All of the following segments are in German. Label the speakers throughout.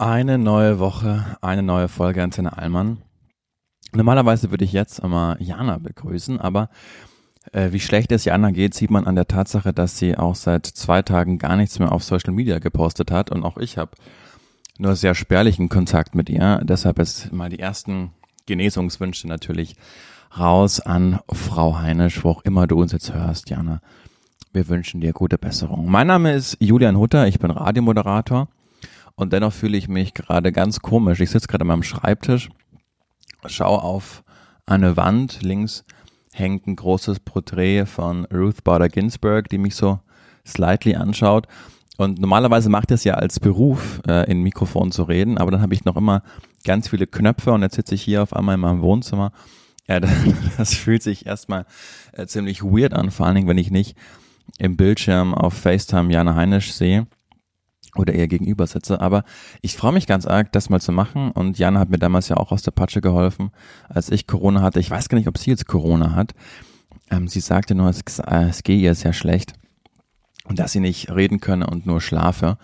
Speaker 1: Eine neue Woche, eine neue Folge Antenne Allmann. Normalerweise würde ich jetzt immer Jana begrüßen, aber äh, wie schlecht es Jana geht, sieht man an der Tatsache, dass sie auch seit zwei Tagen gar nichts mehr auf Social Media gepostet hat und auch ich habe nur sehr spärlichen Kontakt mit ihr. Deshalb ist mal die ersten Genesungswünsche natürlich raus an Frau Heinisch, wo auch immer du uns jetzt hörst, Jana. Wir wünschen dir gute Besserung. Mein Name ist Julian Hutter, ich bin Radiomoderator und dennoch fühle ich mich gerade ganz komisch. Ich sitze gerade an meinem Schreibtisch, schaue auf eine Wand. Links hängt ein großes Porträt von Ruth Bader Ginsburg, die mich so slightly anschaut. Und normalerweise macht es ja als Beruf, äh, in Mikrofon zu reden, aber dann habe ich noch immer ganz viele Knöpfe und jetzt sitze ich hier auf einmal in meinem Wohnzimmer. Ja, das fühlt sich erstmal äh, ziemlich weird an, vor allen Dingen, wenn ich nicht im Bildschirm auf FaceTime Jana Heinisch sehe oder eher gegenüber sitze. Aber ich freue mich ganz arg, das mal zu machen. Und Jana hat mir damals ja auch aus der Patsche geholfen, als ich Corona hatte. Ich weiß gar nicht, ob sie jetzt Corona hat. Ähm, sie sagte nur, es, es gehe ihr sehr schlecht und dass sie nicht reden könne und nur schlafe.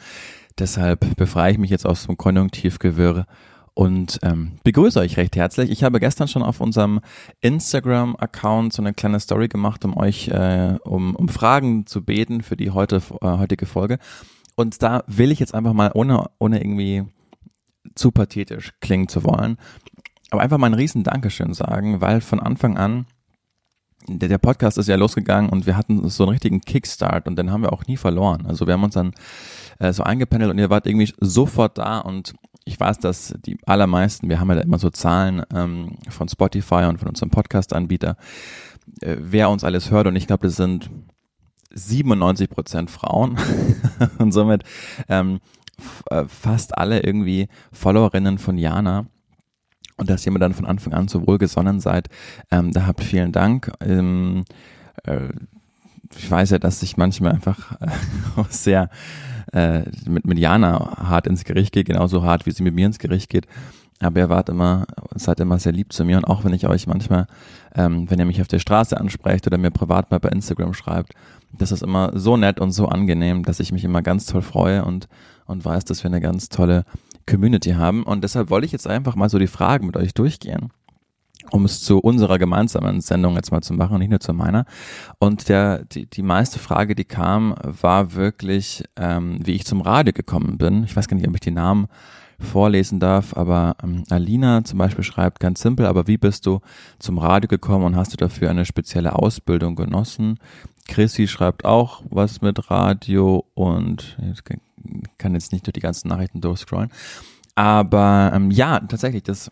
Speaker 1: Deshalb befreie ich mich jetzt aus dem Konjunktivgewirr und ähm, begrüße euch recht herzlich. Ich habe gestern schon auf unserem Instagram-Account so eine kleine Story gemacht, um euch äh, um, um Fragen zu beten für die heute, äh, heutige Folge. Und da will ich jetzt einfach mal, ohne, ohne irgendwie zu pathetisch klingen zu wollen, aber einfach mal ein riesen Dankeschön sagen, weil von Anfang an, der, der Podcast ist ja losgegangen und wir hatten so einen richtigen Kickstart und den haben wir auch nie verloren. Also wir haben uns dann äh, so eingependelt und ihr wart irgendwie sofort da und ich weiß, dass die allermeisten, wir haben ja da immer so Zahlen ähm, von Spotify und von unserem Podcast-Anbieter, äh, wer uns alles hört und ich glaube, das sind 97 Prozent Frauen und somit ähm, äh, fast alle irgendwie Followerinnen von Jana und dass ihr mir dann von Anfang an so wohlgesonnen seid, ähm, da habt vielen Dank. Ähm, äh, ich weiß ja, dass ich manchmal einfach äh, sehr äh, mit, mit Jana hart ins Gericht gehe, genauso hart, wie sie mit mir ins Gericht geht. Aber ihr wart immer, seid immer sehr lieb zu mir und auch wenn ich euch manchmal, ähm, wenn ihr mich auf der Straße ansprecht oder mir privat mal bei Instagram schreibt, das ist immer so nett und so angenehm, dass ich mich immer ganz toll freue und, und weiß, dass wir eine ganz tolle Community haben. Und deshalb wollte ich jetzt einfach mal so die Fragen mit euch durchgehen um es zu unserer gemeinsamen Sendung jetzt mal zu machen und nicht nur zu meiner. Und der, die, die meiste Frage, die kam, war wirklich, ähm, wie ich zum Radio gekommen bin. Ich weiß gar nicht, ob ich die Namen vorlesen darf, aber ähm, Alina zum Beispiel schreibt ganz simpel, aber wie bist du zum Radio gekommen und hast du dafür eine spezielle Ausbildung genossen? Chrissy schreibt auch was mit Radio und ich kann jetzt nicht durch die ganzen Nachrichten durchscrollen. Aber ähm, ja, tatsächlich, das,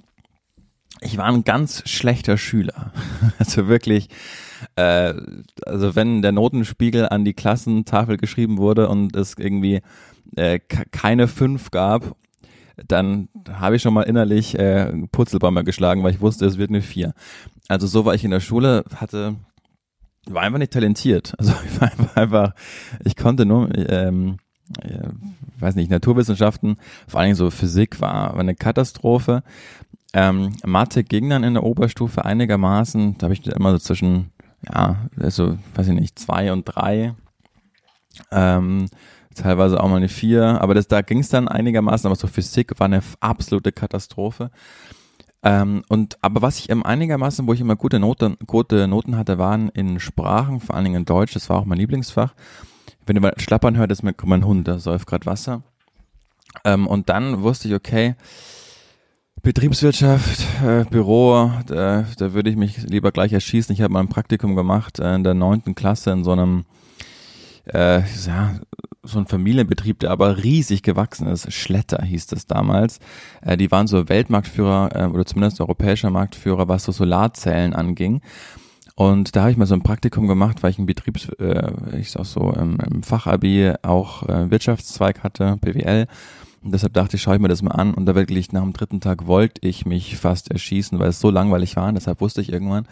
Speaker 1: ich war ein ganz schlechter Schüler. Also wirklich, äh, also wenn der Notenspiegel an die Klassentafel geschrieben wurde und es irgendwie äh, keine fünf gab dann habe ich schon mal innerlich äh, Purzelbäume geschlagen, weil ich wusste, es wird eine vier. Also so war ich in der Schule, hatte, war einfach nicht talentiert. Also ich war einfach, ich konnte nur, ähm, äh, weiß nicht, Naturwissenschaften, vor allen Dingen so Physik war, war eine Katastrophe. Ähm, Mathe ging dann in der Oberstufe einigermaßen, da habe ich immer so zwischen, ja, also, weiß ich nicht, zwei und drei. Ähm, teilweise auch mal eine 4, aber das, da ging es dann einigermaßen, aber so Physik war eine absolute Katastrophe. Ähm, und aber was ich ähm, einigermaßen, wo ich immer gute Noten, gute Noten hatte, waren in Sprachen, vor allen Dingen in Deutsch, das war auch mein Lieblingsfach. Wenn du mal schlappern hört, ist mir mein Hund, da säuft gerade Wasser. Ähm, und dann wusste ich, okay, Betriebswirtschaft, äh, Büro, da, da würde ich mich lieber gleich erschießen. Ich habe mal ein Praktikum gemacht äh, in der neunten Klasse in so einem äh, ja, so ein Familienbetrieb, der aber riesig gewachsen ist. Schletter hieß das damals. Äh, die waren so Weltmarktführer äh, oder zumindest europäischer Marktführer, was so Solarzellen anging. Und da habe ich mal so ein Praktikum gemacht, weil ich ein Betriebs, äh, ich sag so im, im Fachabi auch äh, Wirtschaftszweig hatte, BWL. Und deshalb dachte ich, schaue ich mir das mal an. Und da wirklich nach dem dritten Tag wollte ich mich fast erschießen, weil es so langweilig war. Und deshalb wusste ich irgendwann,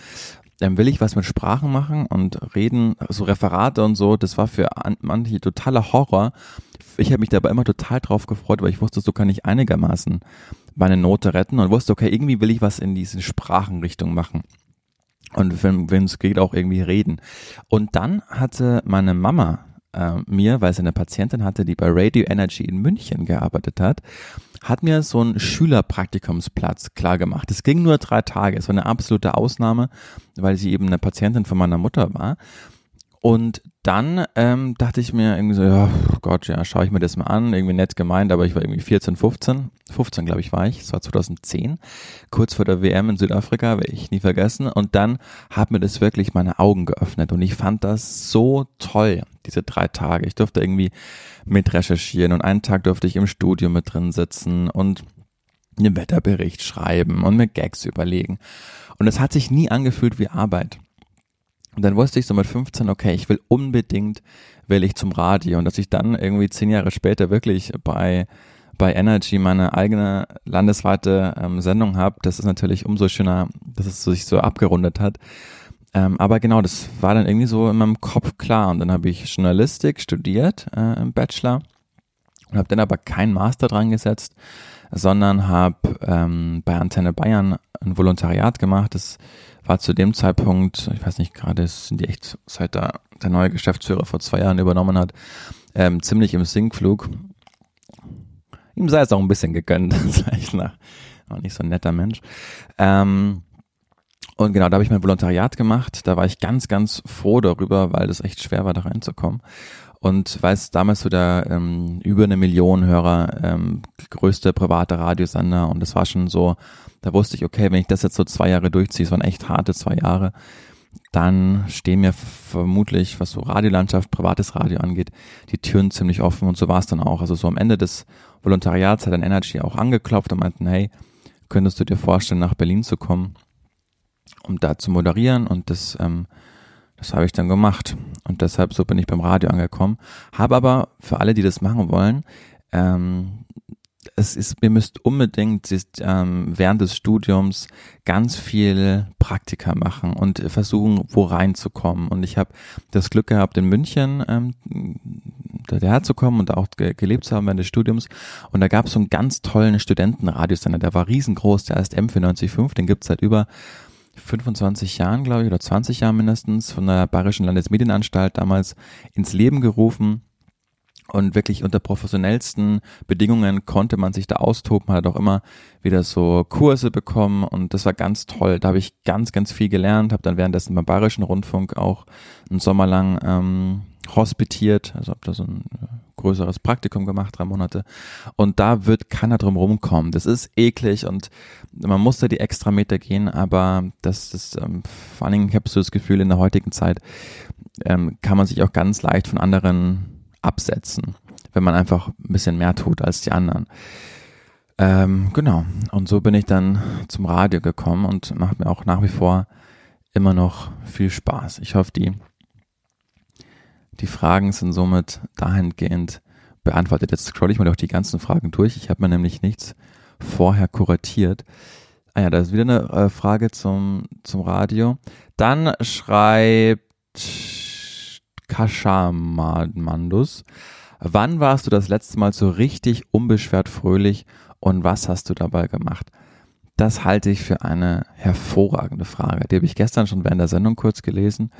Speaker 1: dann will ich was mit Sprachen machen und reden, so Referate und so, das war für manche totaler Horror. Ich habe mich dabei immer total drauf gefreut, weil ich wusste, so kann ich einigermaßen meine Note retten und wusste, okay, irgendwie will ich was in diese Sprachenrichtung machen. Und wenn es geht, auch irgendwie reden. Und dann hatte meine Mama äh, mir, weil sie eine Patientin hatte, die bei Radio Energy in München gearbeitet hat, hat mir so einen Schülerpraktikumsplatz klar gemacht. Es ging nur drei Tage. Es war eine absolute Ausnahme, weil sie eben eine Patientin von meiner Mutter war. Und dann ähm, dachte ich mir irgendwie so, ja, Gott, ja, schaue ich mir das mal an. Irgendwie nett gemeint, aber ich war irgendwie 14, 15. 15, glaube ich, war ich. Es war 2010, kurz vor der WM in Südafrika, werde ich nie vergessen. Und dann hat mir das wirklich meine Augen geöffnet. Und ich fand das so toll, diese drei Tage. Ich durfte irgendwie mit recherchieren und einen Tag durfte ich im Studio mit drin sitzen und einen Wetterbericht schreiben und mir Gags überlegen. Und es hat sich nie angefühlt wie Arbeit. Und dann wusste ich so mit 15, okay, ich will unbedingt, will ich zum Radio. Und dass ich dann irgendwie zehn Jahre später wirklich bei, bei Energy meine eigene landesweite ähm, Sendung habe, das ist natürlich umso schöner, dass es sich so abgerundet hat. Ähm, aber genau, das war dann irgendwie so in meinem Kopf klar. Und dann habe ich Journalistik studiert äh, im Bachelor und habe dann aber keinen Master dran gesetzt, sondern habe ähm, bei Antenne Bayern ein Volontariat gemacht. Das war zu dem Zeitpunkt, ich weiß nicht, gerade sind die echt, seit da der neue Geschäftsführer vor zwei Jahren übernommen hat, ähm, ziemlich im Sinkflug. Ihm sei es auch ein bisschen gegönnt, sag ich nach. War nicht so ein netter Mensch. Ähm, und genau, da habe ich mein Volontariat gemacht. Da war ich ganz, ganz froh darüber, weil das echt schwer war, da reinzukommen. Und weil es damals so der ähm, über eine Million Hörer ähm, größte private Radiosender. Und das war schon so, da wusste ich, okay, wenn ich das jetzt so zwei Jahre durchziehe, es waren echt harte zwei Jahre, dann stehen mir vermutlich, was so Radiolandschaft, privates Radio angeht, die Türen ziemlich offen. Und so war es dann auch. Also so am Ende des Volontariats hat dann Energy auch angeklopft und meinten, hey, könntest du dir vorstellen, nach Berlin zu kommen, um da zu moderieren? Und das ähm, das habe ich dann gemacht und deshalb so bin ich beim Radio angekommen. Habe aber für alle, die das machen wollen, ähm, es ist, ihr müsst unbedingt ähm, während des Studiums ganz viel Praktika machen und versuchen, wo reinzukommen. Und ich habe das Glück gehabt, in München ähm, herzukommen und auch ge gelebt zu haben während des Studiums. Und da gab es so einen ganz tollen Studentenradiosender, der war riesengroß, der heißt M495, den gibt's seit über 25 Jahren, glaube ich, oder 20 Jahren mindestens von der Bayerischen Landesmedienanstalt damals ins Leben gerufen. Und wirklich unter professionellsten Bedingungen konnte man sich da austoben, hat auch immer wieder so Kurse bekommen und das war ganz toll. Da habe ich ganz, ganz viel gelernt, habe dann währenddessen beim Bayerischen Rundfunk auch einen Sommer lang ähm, hospitiert, also habe da so ein äh, größeres Praktikum gemacht, drei Monate. Und da wird keiner drum rumkommen. Das ist eklig und man muss da die extra Meter gehen, aber das ist, ähm, vor allen Dingen, ich habe so das Gefühl, in der heutigen Zeit ähm, kann man sich auch ganz leicht von anderen absetzen, wenn man einfach ein bisschen mehr tut als die anderen. Ähm, genau. Und so bin ich dann zum Radio gekommen und macht mir auch nach wie vor immer noch viel Spaß. Ich hoffe, die die Fragen sind somit dahingehend beantwortet. Jetzt scroll ich mal doch die ganzen Fragen durch. Ich habe mir nämlich nichts vorher kuratiert. Ah ja, da ist wieder eine äh, Frage zum, zum Radio. Dann schreibt Kashamandus. Wann warst du das letzte Mal so richtig unbeschwert fröhlich und was hast du dabei gemacht? Das halte ich für eine hervorragende Frage. Die habe ich gestern schon während der Sendung kurz gelesen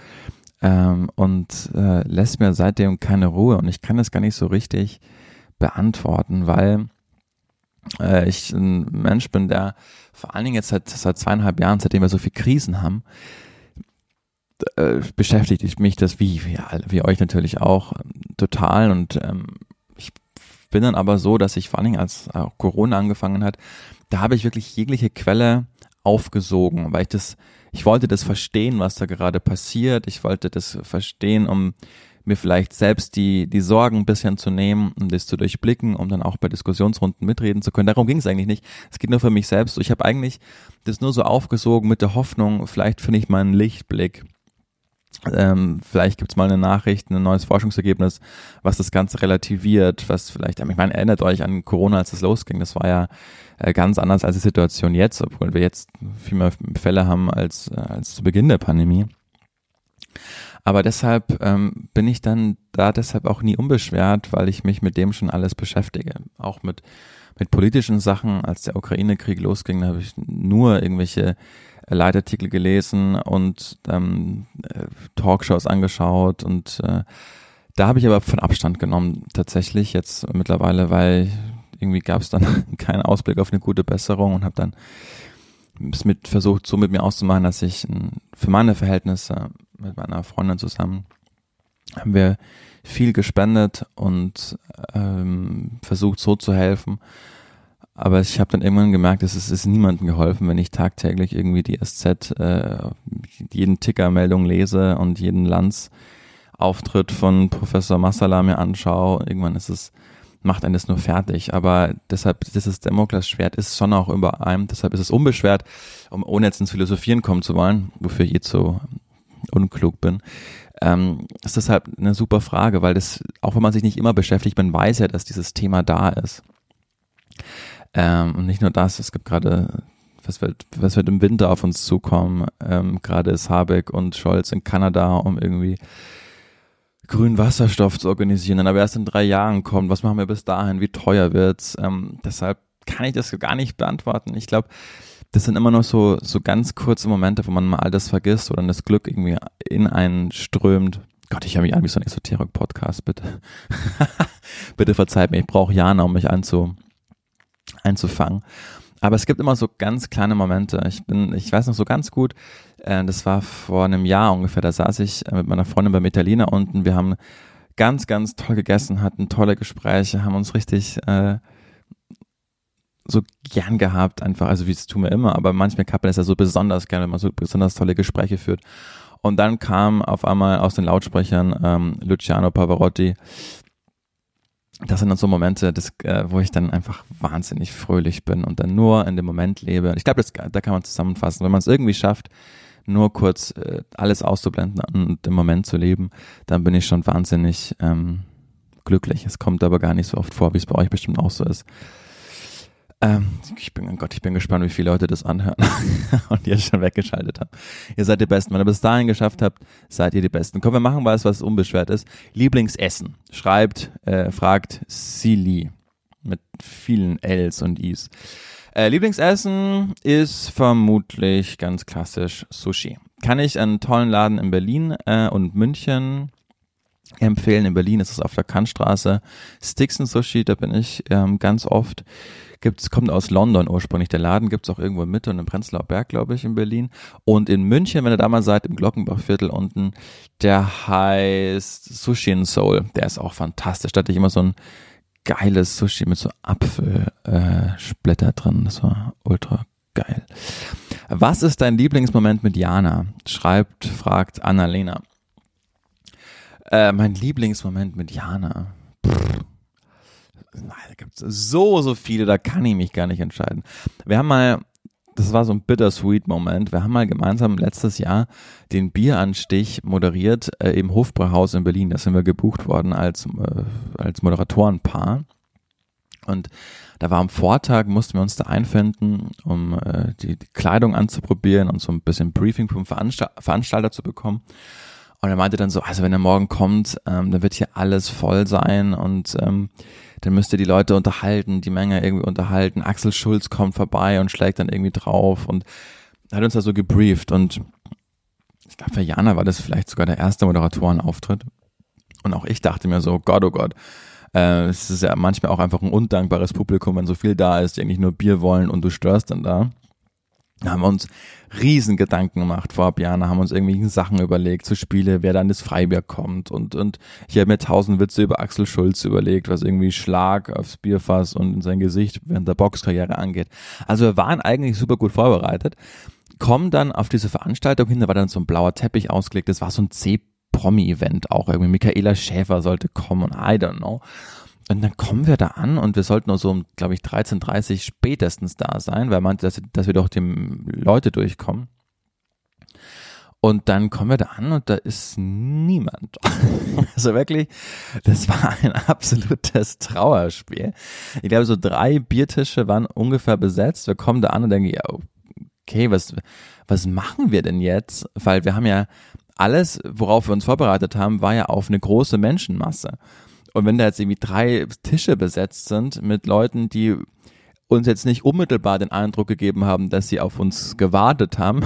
Speaker 1: ähm, und äh, lässt mir seitdem keine Ruhe und ich kann das gar nicht so richtig beantworten, weil äh, ich ein Mensch bin, der vor allen Dingen jetzt seit, seit zweieinhalb Jahren, seitdem wir so viele Krisen haben, äh, beschäftigt mich das wie, wie, wie euch natürlich auch total. Und ähm, ich bin dann aber so, dass ich vor allen Dingen als auch Corona angefangen hat, da habe ich wirklich jegliche Quelle aufgesogen, weil ich das ich wollte das verstehen, was da gerade passiert. Ich wollte das verstehen, um mir vielleicht selbst die, die Sorgen ein bisschen zu nehmen und das zu durchblicken, um dann auch bei Diskussionsrunden mitreden zu können. Darum ging es eigentlich nicht. Es geht nur für mich selbst. Ich habe eigentlich das nur so aufgesogen mit der Hoffnung, vielleicht finde ich mal einen Lichtblick. Ähm, vielleicht gibt's mal eine Nachricht, ein neues Forschungsergebnis, was das Ganze relativiert, was vielleicht, ich meine, erinnert euch an Corona, als es losging. Das war ja äh, ganz anders als die Situation jetzt, obwohl wir jetzt viel mehr Fälle haben als, äh, als zu Beginn der Pandemie. Aber deshalb ähm, bin ich dann da deshalb auch nie unbeschwert, weil ich mich mit dem schon alles beschäftige. Auch mit, mit politischen Sachen. Als der Ukraine-Krieg losging, da habe ich nur irgendwelche Leitartikel gelesen und ähm, äh, Talkshows angeschaut und äh, da habe ich aber von Abstand genommen tatsächlich jetzt mittlerweile, weil irgendwie gab es dann keinen Ausblick auf eine gute Besserung und habe dann es mit versucht, so mit mir auszumachen, dass ich für meine Verhältnisse mit meiner Freundin zusammen haben wir viel gespendet und ähm, versucht so zu helfen. Aber ich habe dann irgendwann gemerkt, es ist, ist niemandem geholfen, wenn ich tagtäglich irgendwie die SZ, äh, jeden Ticker-Meldung lese und jeden Lanz-Auftritt von Professor Massala mir anschaue. Irgendwann ist es, macht einen das nur fertig. Aber deshalb, dieses Demoklas-Schwert ist schon auch über einem. Deshalb ist es unbeschwert, um ohne jetzt ins Philosophieren kommen zu wollen, wofür ich jetzt so unklug bin ähm, ist deshalb eine super Frage, weil das, auch wenn man sich nicht immer beschäftigt, man weiß ja, dass dieses Thema da ist. Ähm, und nicht nur das, es gibt gerade, was wird, was wird im Winter auf uns zukommen? Ähm, gerade ist Habeck und Scholz in Kanada, um irgendwie grünen Wasserstoff zu organisieren, aber erst in drei Jahren kommt. Was machen wir bis dahin? Wie teuer wird's? Ähm, deshalb kann ich das gar nicht beantworten. Ich glaube, das sind immer noch so, so ganz kurze Momente, wo man mal all das vergisst oder das Glück irgendwie in einen strömt. Gott, ich habe mich an wie so ein Esoterik-Podcast, bitte. bitte verzeiht mir, ich brauche Jana, um mich einzu, einzufangen. Aber es gibt immer so ganz kleine Momente. Ich bin, ich weiß noch so ganz gut, äh, das war vor einem Jahr ungefähr, da saß ich äh, mit meiner Freundin bei Italiener unten. Wir haben ganz, ganz toll gegessen, hatten tolle Gespräche, haben uns richtig äh, so gern gehabt, einfach, also wie es tun wir immer, aber manchmal man es ja so besonders gern, wenn man so besonders tolle Gespräche führt. Und dann kam auf einmal aus den Lautsprechern ähm, Luciano Pavarotti. Das sind dann so Momente, das, äh, wo ich dann einfach wahnsinnig fröhlich bin und dann nur in dem Moment lebe. Ich glaube, da kann man zusammenfassen, wenn man es irgendwie schafft, nur kurz äh, alles auszublenden und im Moment zu leben, dann bin ich schon wahnsinnig ähm, glücklich. Es kommt aber gar nicht so oft vor, wie es bei euch bestimmt auch so ist. Ähm, ich bin, oh Gott, ich bin gespannt, wie viele Leute das anhören und ihr schon weggeschaltet habt. Ihr seid die Besten. Wenn ihr bis dahin geschafft habt, seid ihr die Besten. Komm, wir machen was, was unbeschwert ist. Lieblingsessen. Schreibt, äh, fragt Silly. Mit vielen Ls und Is. Äh, Lieblingsessen ist vermutlich ganz klassisch Sushi. Kann ich einen tollen Laden in Berlin äh, und München empfehlen. In Berlin ist es auf der Kantstraße. Sticks and Sushi, da bin ich ähm, ganz oft gibt's, kommt aus London ursprünglich. Der Laden gibt's auch irgendwo in Mitte und im Prenzlauer Berg, glaube ich, in Berlin. Und in München, wenn ihr da mal seid, im Glockenbachviertel unten, der heißt Sushi in Soul. Der ist auch fantastisch. Da hatte ich immer so ein geiles Sushi mit so Apfelsplitter äh, drin. Das war ultra geil. Was ist dein Lieblingsmoment mit Jana? Schreibt, fragt Annalena. Äh, mein Lieblingsmoment mit Jana. Pff da gibt es so, so viele, da kann ich mich gar nicht entscheiden. Wir haben mal, das war so ein bittersweet Moment, wir haben mal gemeinsam letztes Jahr den Bieranstich moderiert äh, im Hofbrauhaus in Berlin. Da sind wir gebucht worden als, äh, als Moderatorenpaar. Und da war am Vortag, mussten wir uns da einfinden, um äh, die, die Kleidung anzuprobieren und so ein bisschen Briefing vom Veranstalt Veranstalter zu bekommen. Und er meinte dann so, also wenn er morgen kommt, ähm, dann wird hier alles voll sein und ähm, dann müsst ihr die Leute unterhalten, die Menge irgendwie unterhalten. Axel Schulz kommt vorbei und schlägt dann irgendwie drauf und hat uns da so gebrieft und ich glaube, für Jana war das vielleicht sogar der erste Moderatorenauftritt. Und auch ich dachte mir so, Gott, oh Gott, äh, es ist ja manchmal auch einfach ein undankbares Publikum, wenn so viel da ist, die eigentlich nur Bier wollen und du störst dann da. Da haben wir uns riesen Gedanken gemacht vor Jahren, haben uns irgendwelche Sachen überlegt, zu Spiele, wer dann das Freibier kommt und, und ich habe mir tausend Witze über Axel Schulz überlegt, was irgendwie Schlag aufs Bierfass und in sein Gesicht während der Boxkarriere angeht. Also wir waren eigentlich super gut vorbereitet, kommen dann auf diese Veranstaltung hin, da war dann so ein blauer Teppich ausgelegt, das war so ein C-Promi-Event auch irgendwie, Michaela Schäfer sollte kommen und I don't know. Und dann kommen wir da an und wir sollten nur so um, glaube ich, 13.30 spätestens da sein, weil meinte, dass, dass wir doch die Leute durchkommen. Und dann kommen wir da an und da ist niemand. also wirklich, das war ein absolutes Trauerspiel. Ich glaube, so drei Biertische waren ungefähr besetzt. Wir kommen da an und denken, ja, okay, was, was machen wir denn jetzt? Weil wir haben ja alles, worauf wir uns vorbereitet haben, war ja auf eine große Menschenmasse. Und wenn da jetzt irgendwie drei Tische besetzt sind mit Leuten, die uns jetzt nicht unmittelbar den Eindruck gegeben haben, dass sie auf uns gewartet haben.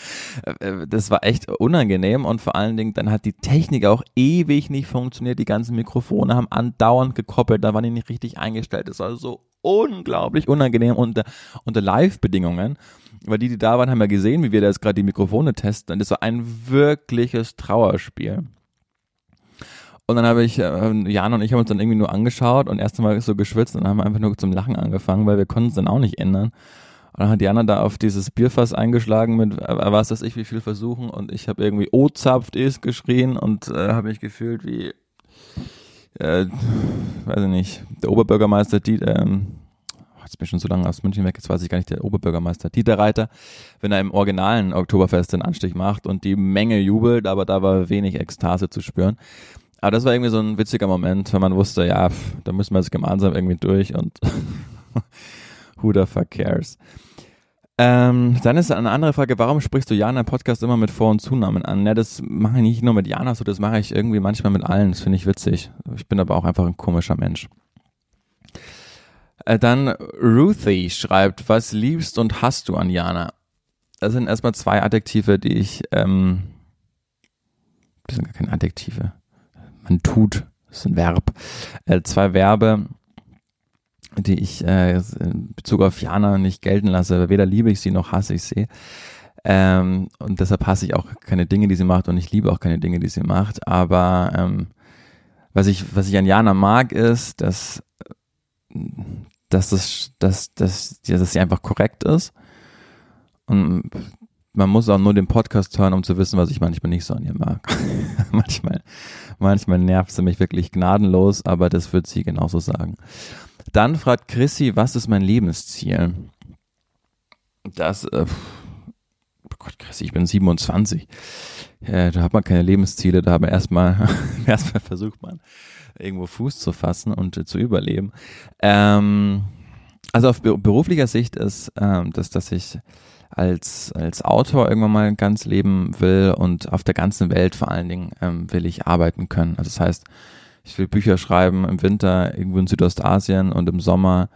Speaker 1: das war echt unangenehm und vor allen Dingen dann hat die Technik auch ewig nicht funktioniert. Die ganzen Mikrofone haben andauernd gekoppelt, da waren die nicht richtig eingestellt. Das war so unglaublich unangenehm unter, unter Live-Bedingungen. Weil die, die da waren, haben ja gesehen, wie wir da jetzt gerade die Mikrofone testen. Und das war ein wirkliches Trauerspiel. Und dann habe ich, äh, Jan und ich haben uns dann irgendwie nur angeschaut und erst einmal so geschwitzt und haben einfach nur zum Lachen angefangen, weil wir konnten es dann auch nicht ändern. Und dann hat Jana da auf dieses Bierfass eingeschlagen mit, äh, was weiß ich, wie viel Versuchen und ich habe irgendwie O-zapft ist geschrien und äh, habe mich gefühlt wie, äh, weiß ich nicht, der Oberbürgermeister, die, ähm, jetzt bin ich schon so lange aus München weg, jetzt weiß ich gar nicht, der Oberbürgermeister Dieter Reiter, wenn er im originalen Oktoberfest den Anstich macht und die Menge jubelt, aber da war wenig Ekstase zu spüren. Aber das war irgendwie so ein witziger Moment, wenn man wusste, ja, pff, da müssen wir jetzt gemeinsam irgendwie durch und who the fuck cares. Ähm, dann ist eine andere Frage, warum sprichst du Jana im Podcast immer mit Vor- und Zunamen an? Ja, das mache ich nicht nur mit Jana so, das mache ich irgendwie manchmal mit allen. Das finde ich witzig. Ich bin aber auch einfach ein komischer Mensch. Äh, dann Ruthie schreibt, was liebst und hast du an Jana? Das sind erstmal zwei Adjektive, die ich, ähm, das sind gar keine Adjektive man tut, das ist ein Verb. Äh, zwei Verbe, die ich äh, in Bezug auf Jana nicht gelten lasse. Weder liebe ich sie noch hasse ich sie. Ähm, und deshalb hasse ich auch keine Dinge, die sie macht und ich liebe auch keine Dinge, die sie macht. Aber ähm, was ich, was ich an Jana mag, ist, dass, dass, das, dass, dass, dass sie einfach korrekt ist. Und man muss auch nur den Podcast hören, um zu wissen, was ich manchmal nicht so an ihr mag. manchmal, manchmal nervt sie mich wirklich gnadenlos, aber das wird sie genauso sagen. Dann fragt Chrissy, was ist mein Lebensziel? Das, äh, oh Gott, Chrissy, ich bin 27. Äh, da hat man keine Lebensziele, da hat man erstmal, erstmal versucht man, irgendwo Fuß zu fassen und äh, zu überleben. Ähm, also auf beruflicher Sicht ist ähm, das, dass ich als, als Autor irgendwann mal ganz leben will und auf der ganzen Welt vor allen Dingen ähm, will ich arbeiten können. Also das heißt, ich will Bücher schreiben im Winter irgendwo in Südostasien und im Sommer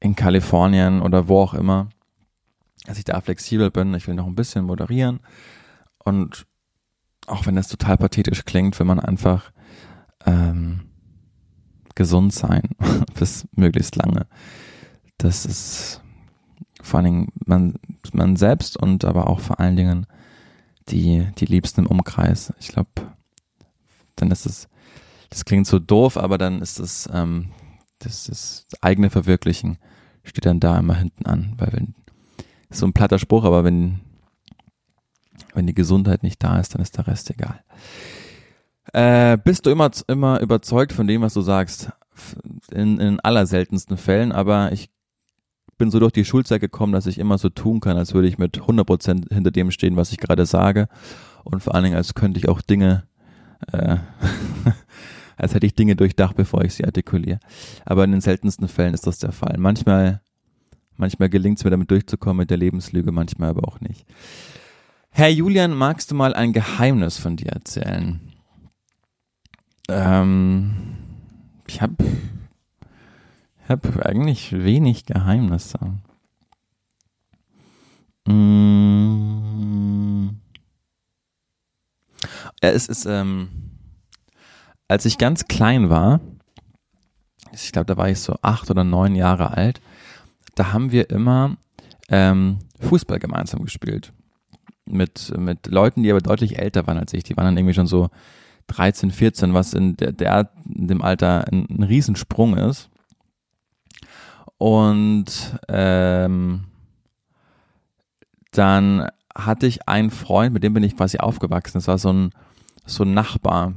Speaker 1: in Kalifornien oder wo auch immer, dass ich da flexibel bin. Ich will noch ein bisschen moderieren und auch wenn das total pathetisch klingt, will man einfach ähm, gesund sein bis möglichst lange. Das ist vor allen Dingen man, man selbst und aber auch vor allen Dingen die, die Liebsten im Umkreis. Ich glaube, dann ist es, das klingt so doof, aber dann ist es, ähm, das, das eigene Verwirklichen steht dann da immer hinten an, weil wenn, ist so ein platter Spruch, aber wenn, wenn die Gesundheit nicht da ist, dann ist der Rest egal. Äh, bist du immer, immer überzeugt von dem, was du sagst? In, in aller seltensten Fällen, aber ich bin so durch die Schulzeit gekommen, dass ich immer so tun kann, als würde ich mit 100% hinter dem stehen, was ich gerade sage. Und vor allen Dingen, als könnte ich auch Dinge, äh, als hätte ich Dinge durchdacht, bevor ich sie artikuliere. Aber in den seltensten Fällen ist das der Fall. Manchmal, manchmal gelingt es mir damit durchzukommen mit der Lebenslüge, manchmal aber auch nicht. Herr Julian, magst du mal ein Geheimnis von dir erzählen? Ähm, ich habe habe eigentlich wenig Geheimnisse. Mmh. Ja, es ist, ähm, als ich ganz klein war, ich glaube, da war ich so acht oder neun Jahre alt, da haben wir immer ähm, Fußball gemeinsam gespielt. Mit, mit Leuten, die aber deutlich älter waren als ich. Die waren dann irgendwie schon so 13, 14, was in, der, der, in dem Alter ein, ein Riesensprung ist. Und ähm, dann hatte ich einen Freund, mit dem bin ich quasi aufgewachsen. Das war so ein, so ein Nachbar.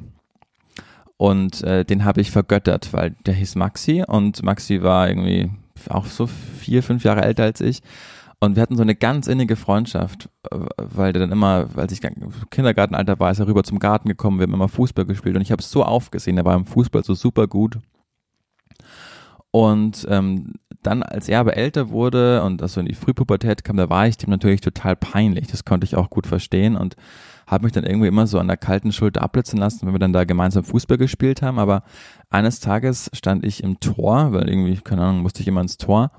Speaker 1: Und äh, den habe ich vergöttert, weil der hieß Maxi und Maxi war irgendwie auch so vier, fünf Jahre älter als ich. Und wir hatten so eine ganz innige Freundschaft, weil der dann immer, als ich Kindergartenalter war, ist er rüber zum Garten gekommen, wir haben immer Fußball gespielt und ich habe es so aufgesehen, er war im Fußball so super gut. Und ähm, dann, als er aber älter wurde und also in die Frühpubertät kam, da war ich dem natürlich total peinlich. Das konnte ich auch gut verstehen und habe mich dann irgendwie immer so an der kalten Schulter abblitzen lassen, wenn wir dann da gemeinsam Fußball gespielt haben. Aber eines Tages stand ich im Tor, weil irgendwie, keine Ahnung, musste ich immer ins Tor.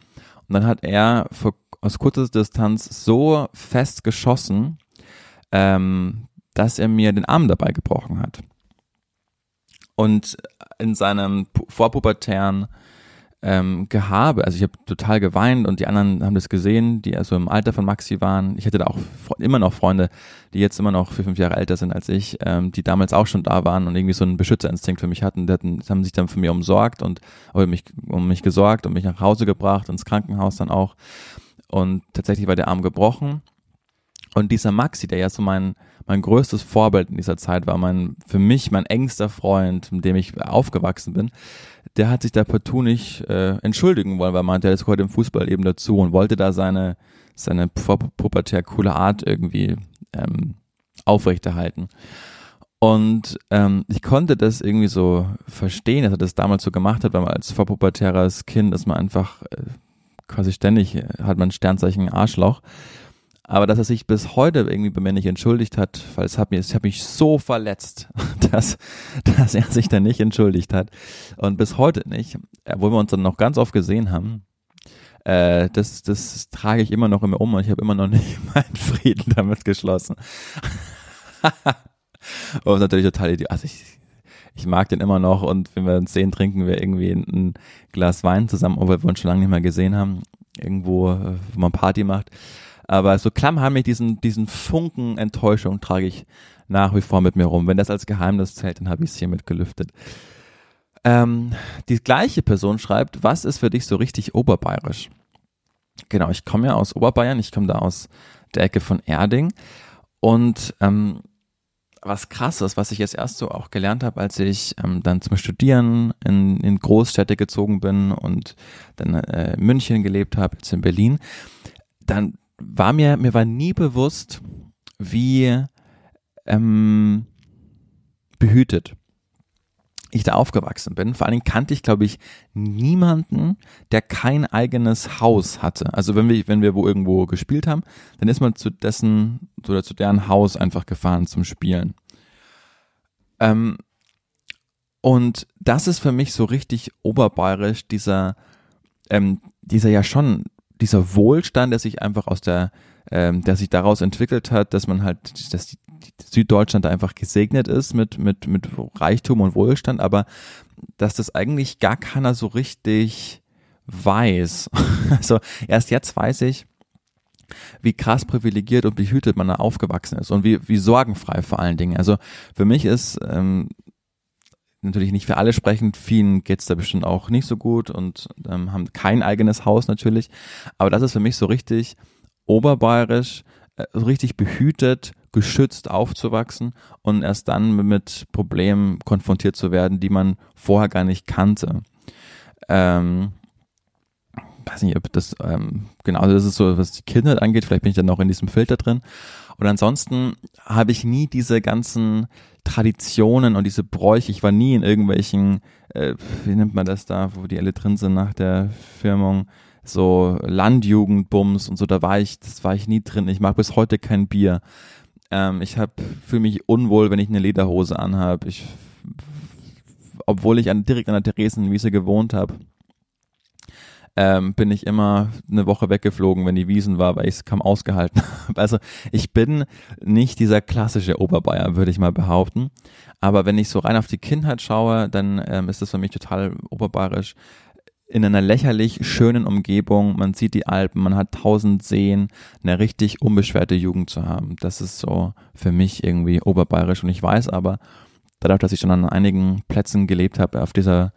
Speaker 1: Und dann hat er für, aus kurzer Distanz so fest geschossen, ähm, dass er mir den Arm dabei gebrochen hat. Und in seinem vorpubertären ähm, Gehabe. Also ich habe total geweint und die anderen haben das gesehen, die also im Alter von Maxi waren. Ich hätte da auch immer noch Freunde, die jetzt immer noch vier, fünf Jahre älter sind als ich, ähm, die damals auch schon da waren und irgendwie so einen Beschützerinstinkt für mich hatten. Die, hatten, haben sich dann für mich umsorgt und oder mich, um mich gesorgt und mich nach Hause gebracht, ins Krankenhaus dann auch. Und tatsächlich war der Arm gebrochen. Und dieser Maxi, der ja so mein, mein größtes Vorbild in dieser Zeit war, mein, für mich mein engster Freund, mit dem ich aufgewachsen bin, der hat sich da partout nicht äh, entschuldigen wollen, weil er meinte, er ist heute im Fußball eben dazu und wollte da seine, seine pubertär coole Art irgendwie ähm, aufrechterhalten. Und ähm, ich konnte das irgendwie so verstehen, dass er das damals so gemacht hat, weil man als vorpubertäres Kind ist man einfach äh, quasi ständig, äh, hat man Sternzeichen Arschloch. Aber dass er sich bis heute irgendwie bei mir nicht entschuldigt hat, weil es hat mich, es hat mich so verletzt, dass, dass er sich dann nicht entschuldigt hat. Und bis heute nicht, obwohl wir uns dann noch ganz oft gesehen haben. Äh, das, das trage ich immer noch immer um und ich habe immer noch nicht meinen Frieden damit geschlossen. und natürlich total. Also ich, ich mag den immer noch und wenn wir uns sehen, trinken wir irgendwie ein Glas Wein zusammen, obwohl wir uns schon lange nicht mehr gesehen haben. Irgendwo, wo man Party macht. Aber so klammheimlich diesen, diesen Funken Enttäuschung trage ich nach wie vor mit mir rum. Wenn das als Geheimnis zählt, dann habe ich es hiermit gelüftet. Ähm, die gleiche Person schreibt, was ist für dich so richtig oberbayerisch? Genau, ich komme ja aus Oberbayern, ich komme da aus der Ecke von Erding. Und ähm, was krasses, was ich jetzt erst so auch gelernt habe, als ich ähm, dann zum Studieren in, in Großstädte gezogen bin und dann äh, in München gelebt habe, jetzt in Berlin, dann war mir, mir war nie bewusst, wie ähm, behütet ich da aufgewachsen bin. Vor allen Dingen kannte ich, glaube ich, niemanden, der kein eigenes Haus hatte. Also wenn wir, wenn wir wo irgendwo gespielt haben, dann ist man zu dessen oder zu deren Haus einfach gefahren zum Spielen. Ähm, und das ist für mich so richtig oberbayerisch, dieser, ähm, dieser ja schon dieser Wohlstand, der sich einfach aus der, ähm, der sich daraus entwickelt hat, dass man halt, dass die, Süddeutschland einfach gesegnet ist mit, mit, mit Reichtum und Wohlstand, aber dass das eigentlich gar keiner so richtig weiß. Also erst jetzt weiß ich, wie krass privilegiert und behütet man da aufgewachsen ist und wie, wie sorgenfrei vor allen Dingen. Also für mich ist ähm, natürlich nicht für alle sprechen. Vielen geht's da bestimmt auch nicht so gut und ähm, haben kein eigenes Haus natürlich. Aber das ist für mich so richtig oberbayerisch, äh, so richtig behütet, geschützt aufzuwachsen und erst dann mit Problemen konfrontiert zu werden, die man vorher gar nicht kannte. Ähm, weiß nicht, ob das ähm, genau das ist so, was die Kindheit angeht. Vielleicht bin ich dann noch in diesem Filter drin. Und ansonsten habe ich nie diese ganzen Traditionen und diese Bräuche. Ich war nie in irgendwelchen, äh, wie nennt man das da, wo die alle drin sind nach der Firmung, so Landjugendbums und so. Da war ich, das war ich nie drin. Ich mag bis heute kein Bier. Ähm, ich habe fühle mich unwohl, wenn ich eine Lederhose anhabe. Ich, obwohl ich an, direkt an der Theresienwiese gewohnt habe ähm, bin ich immer eine Woche weggeflogen, wenn die Wiesen war, weil ich es kaum ausgehalten habe. Also ich bin nicht dieser klassische Oberbayer, würde ich mal behaupten. Aber wenn ich so rein auf die Kindheit schaue, dann ähm, ist das für mich total oberbayerisch in einer lächerlich schönen Umgebung, man sieht die Alpen, man hat tausend Seen, eine richtig unbeschwerte Jugend zu haben. Das ist so für mich irgendwie oberbayerisch und ich weiß aber, dadurch, dass ich schon an einigen Plätzen gelebt habe, auf dieser,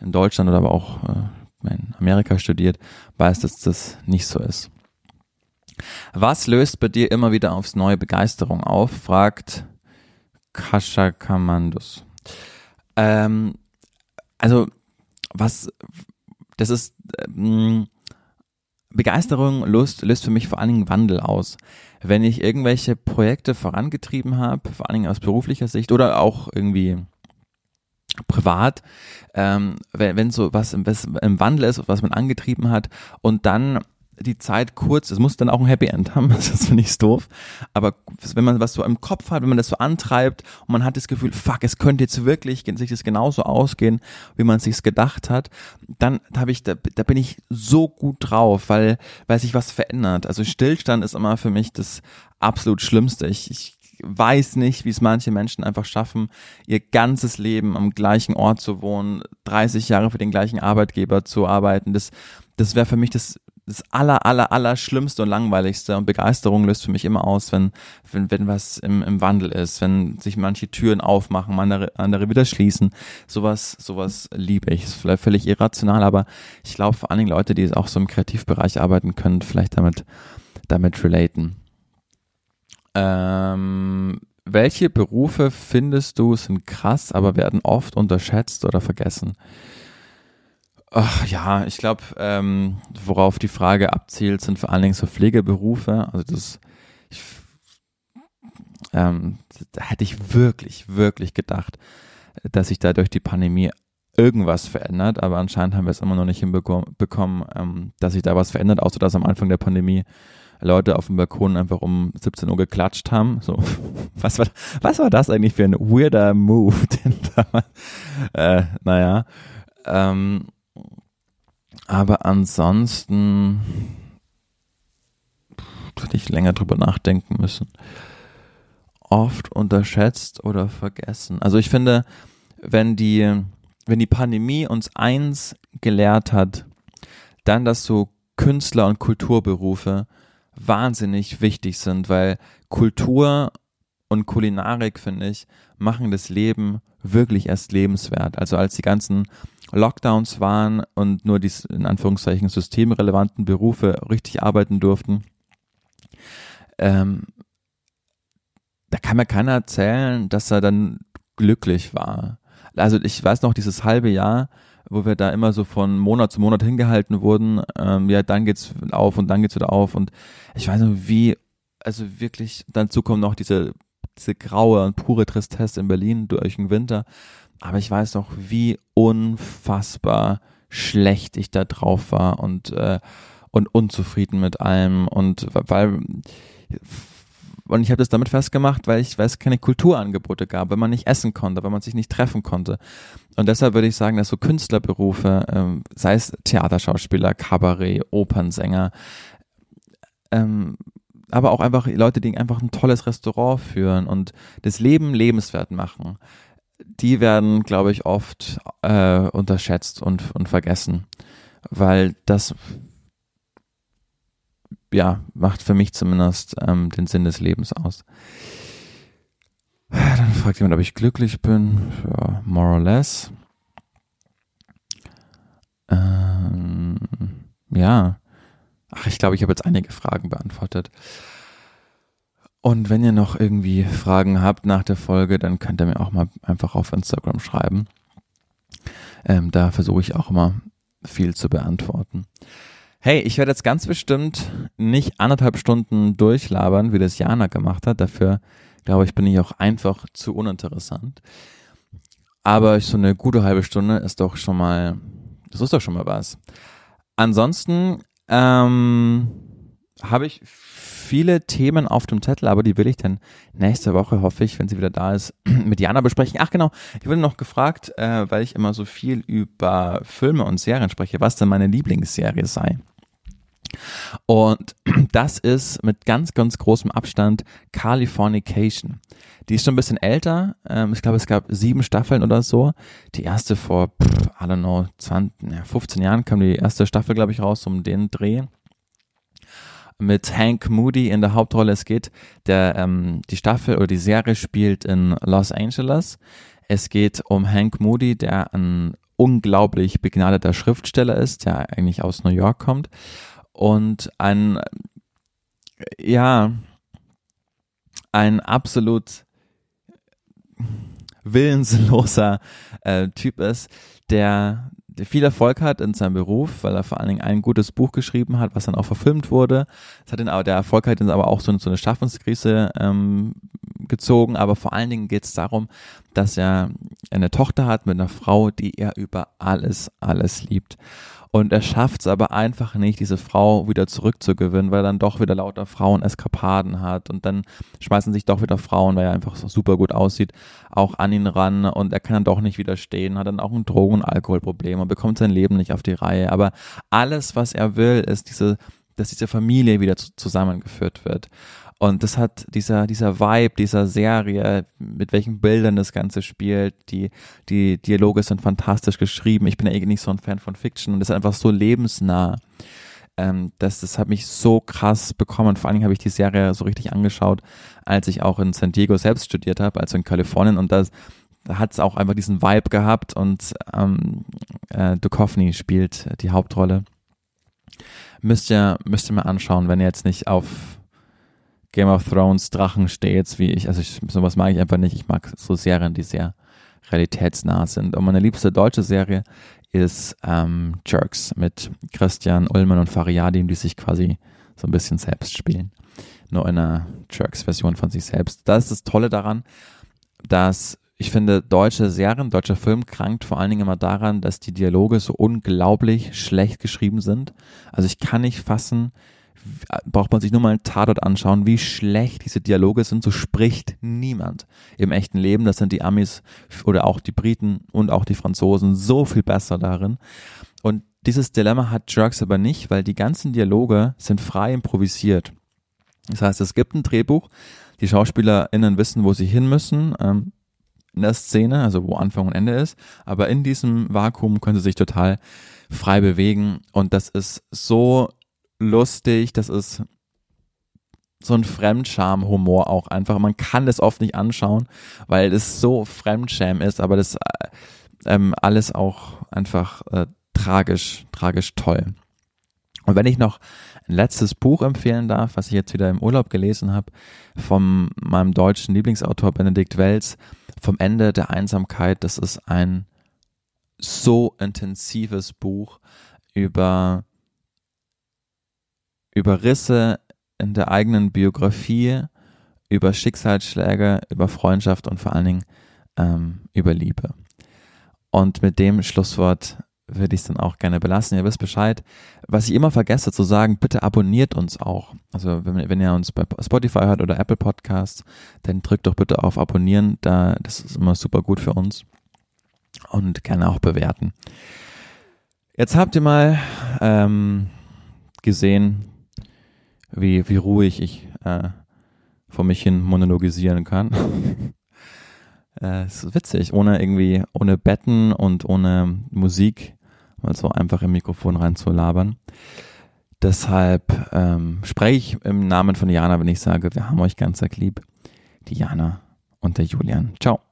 Speaker 1: in Deutschland oder aber auch äh, in Amerika studiert, weiß, dass das nicht so ist. Was löst bei dir immer wieder aufs neue Begeisterung auf? fragt Kascha Kamandus. Ähm, also, was, das ist, ähm, Begeisterung löst, löst für mich vor allen Dingen Wandel aus. Wenn ich irgendwelche Projekte vorangetrieben habe, vor allen Dingen aus beruflicher Sicht oder auch irgendwie privat, ähm, wenn, wenn so was im, was im Wandel ist, was man angetrieben hat und dann die Zeit kurz, es muss dann auch ein Happy End haben, das finde ich doof, aber wenn man was so im Kopf hat, wenn man das so antreibt und man hat das Gefühl, fuck, es könnte jetzt wirklich sich das genauso ausgehen, wie man es sich gedacht hat, dann habe ich, da, da bin ich so gut drauf, weil, weil sich was verändert. Also Stillstand ist immer für mich das absolut Schlimmste. Ich, ich weiß nicht, wie es manche Menschen einfach schaffen, ihr ganzes Leben am gleichen Ort zu wohnen, 30 Jahre für den gleichen Arbeitgeber zu arbeiten. Das, das wäre für mich das das aller, aller, aller Schlimmste und Langweiligste und Begeisterung löst für mich immer aus, wenn, wenn, wenn was im, im Wandel ist, wenn sich manche Türen aufmachen, andere, andere wieder schließen. Sowas, sowas liebe ich. Ist vielleicht völlig irrational, aber ich glaube vor allen Dingen Leute, die auch so im Kreativbereich arbeiten können, vielleicht damit, damit relaten. Ähm, welche Berufe findest du sind krass, aber werden oft unterschätzt oder vergessen? Ach, ja, ich glaube, ähm, worauf die Frage abzielt, sind vor allen Dingen so Pflegeberufe. Also das, ich, ähm, da hätte ich wirklich, wirklich gedacht, dass sich da durch die Pandemie irgendwas verändert, aber anscheinend haben wir es immer noch nicht hinbekommen, ähm, dass sich da was verändert, außer dass am Anfang der Pandemie Leute auf dem Balkon einfach um 17 Uhr geklatscht haben. So, was war, was war das eigentlich für ein weirder Move? Den da, äh, naja, ähm, aber ansonsten hätte ich länger drüber nachdenken müssen. Oft unterschätzt oder vergessen. Also ich finde, wenn die, wenn die Pandemie uns eins gelehrt hat, dann, dass so Künstler und Kulturberufe wahnsinnig wichtig sind, weil Kultur und Kulinarik, finde ich, machen das Leben wirklich erst lebenswert. Also als die ganzen Lockdowns waren und nur die in Anführungszeichen systemrelevanten Berufe richtig arbeiten durften, ähm, da kann mir keiner erzählen, dass er dann glücklich war. Also ich weiß noch, dieses halbe Jahr, wo wir da immer so von Monat zu Monat hingehalten wurden, ähm, ja, dann geht's auf und dann geht's wieder auf. Und ich weiß noch, wie, also wirklich, dazu kommt noch diese, diese graue und pure Tristesse in Berlin durch den Winter, aber ich weiß noch, wie unfassbar schlecht ich da drauf war und, äh, und unzufrieden mit allem. Und weil und ich habe das damit festgemacht, weil ich weil es keine Kulturangebote gab, weil man nicht essen konnte, weil man sich nicht treffen konnte. Und deshalb würde ich sagen, dass so Künstlerberufe, ähm, sei es Theaterschauspieler, Kabarett, Opernsänger, ähm, aber auch einfach Leute, die einfach ein tolles Restaurant führen und das Leben lebenswert machen die werden, glaube ich, oft äh, unterschätzt und, und vergessen, weil das ja macht für mich zumindest ähm, den Sinn des Lebens aus. Dann fragt jemand, ob ich glücklich bin. Ja, more or less. Ähm, ja. Ach, ich glaube, ich habe jetzt einige Fragen beantwortet. Und wenn ihr noch irgendwie Fragen habt nach der Folge, dann könnt ihr mir auch mal einfach auf Instagram schreiben. Ähm, da versuche ich auch immer viel zu beantworten. Hey, ich werde jetzt ganz bestimmt nicht anderthalb Stunden durchlabern, wie das Jana gemacht hat. Dafür, glaube ich, bin ich auch einfach zu uninteressant. Aber so eine gute halbe Stunde ist doch schon mal, das ist doch schon mal was. Ansonsten ähm, habe ich viele Themen auf dem Zettel, aber die will ich dann nächste Woche, hoffe ich, wenn sie wieder da ist, mit Jana besprechen. Ach genau, ich wurde noch gefragt, äh, weil ich immer so viel über Filme und Serien spreche, was denn meine Lieblingsserie sei. Und das ist mit ganz, ganz großem Abstand Californication. Die ist schon ein bisschen älter. Ähm, ich glaube, es gab sieben Staffeln oder so. Die erste vor, I don't know, 20, 15 Jahren kam die erste Staffel, glaube ich, raus um den Dreh mit Hank Moody in der Hauptrolle. Es geht, der, ähm, die Staffel oder die Serie spielt in Los Angeles. Es geht um Hank Moody, der ein unglaublich begnadeter Schriftsteller ist, der eigentlich aus New York kommt und ein, ja, ein absolut willensloser äh, Typ ist, der viel Erfolg hat in seinem Beruf, weil er vor allen Dingen ein gutes Buch geschrieben hat, was dann auch verfilmt wurde. Das hat ihn aber, der Erfolg hat ihn aber auch so, so eine Schaffenskrise ähm, gezogen, aber vor allen Dingen geht es darum, dass er eine Tochter hat mit einer Frau, die er über alles, alles liebt. Und er schafft es aber einfach nicht, diese Frau wieder zurückzugewinnen, weil er dann doch wieder lauter Frauen Eskapaden hat und dann schmeißen sich doch wieder Frauen, weil er einfach so super gut aussieht, auch an ihn ran und er kann dann doch nicht widerstehen, hat dann auch ein Drogen- und Alkoholproblem und bekommt sein Leben nicht auf die Reihe. Aber alles, was er will, ist diese, dass diese Familie wieder zusammengeführt wird. Und das hat dieser, dieser Vibe dieser Serie, mit welchen Bildern das Ganze spielt, die, die Dialoge sind fantastisch geschrieben. Ich bin ja eh nicht so ein Fan von Fiction und das ist einfach so lebensnah. Ähm, das, das hat mich so krass bekommen. Vor allen Dingen habe ich die Serie so richtig angeschaut, als ich auch in San Diego selbst studiert habe, also in Kalifornien. Und das, da hat es auch einfach diesen Vibe gehabt und ähm, äh, Duchovny spielt die Hauptrolle. Müsst ihr, müsst ihr mal anschauen, wenn ihr jetzt nicht auf Game of Thrones Drachen steht, wie ich, also ich, sowas mag ich einfach nicht. Ich mag so Serien, die sehr realitätsnah sind. Und meine liebste deutsche Serie ist ähm, Jerks mit Christian Ullmann und Fariadim, die sich quasi so ein bisschen selbst spielen. Nur in einer Jerks-Version von sich selbst. Das ist das Tolle daran, dass ich finde, deutsche Serien, deutscher Film krankt vor allen Dingen immer daran, dass die Dialoge so unglaublich schlecht geschrieben sind. Also ich kann nicht fassen, braucht man sich nur mal einen Tatort anschauen, wie schlecht diese Dialoge sind. So spricht niemand im echten Leben. Das sind die Amis oder auch die Briten und auch die Franzosen so viel besser darin. Und dieses Dilemma hat Jerks aber nicht, weil die ganzen Dialoge sind frei improvisiert. Das heißt, es gibt ein Drehbuch, die SchauspielerInnen wissen, wo sie hin müssen. Ähm, in der Szene, also wo Anfang und Ende ist, aber in diesem Vakuum können sie sich total frei bewegen und das ist so lustig, das ist so ein Fremdscham-Humor auch einfach. Man kann das oft nicht anschauen, weil es so Fremdscham ist, aber das äh, ähm, alles auch einfach äh, tragisch, tragisch toll. Und wenn ich noch ein letztes Buch empfehlen darf, was ich jetzt wieder im Urlaub gelesen habe, von meinem deutschen Lieblingsautor Benedikt Welz, vom Ende der Einsamkeit, das ist ein so intensives Buch über über Risse in der eigenen Biografie, über Schicksalsschläge, über Freundschaft und vor allen Dingen ähm, über Liebe. Und mit dem Schlusswort würde ich es dann auch gerne belassen. Ihr wisst Bescheid. Was ich immer vergesse zu sagen, bitte abonniert uns auch. Also wenn, wenn ihr uns bei Spotify hört oder Apple Podcasts, dann drückt doch bitte auf Abonnieren. Da, das ist immer super gut für uns. Und gerne auch bewerten. Jetzt habt ihr mal ähm, gesehen, wie, wie ruhig ich äh, vor mich hin monologisieren kann. äh, es ist witzig, ohne irgendwie, ohne Betten und ohne Musik, mal so einfach im Mikrofon reinzulabern. Deshalb ähm, spreche ich im Namen von Jana, wenn ich sage, wir haben euch ganz lieb. Die Jana und der Julian. Ciao.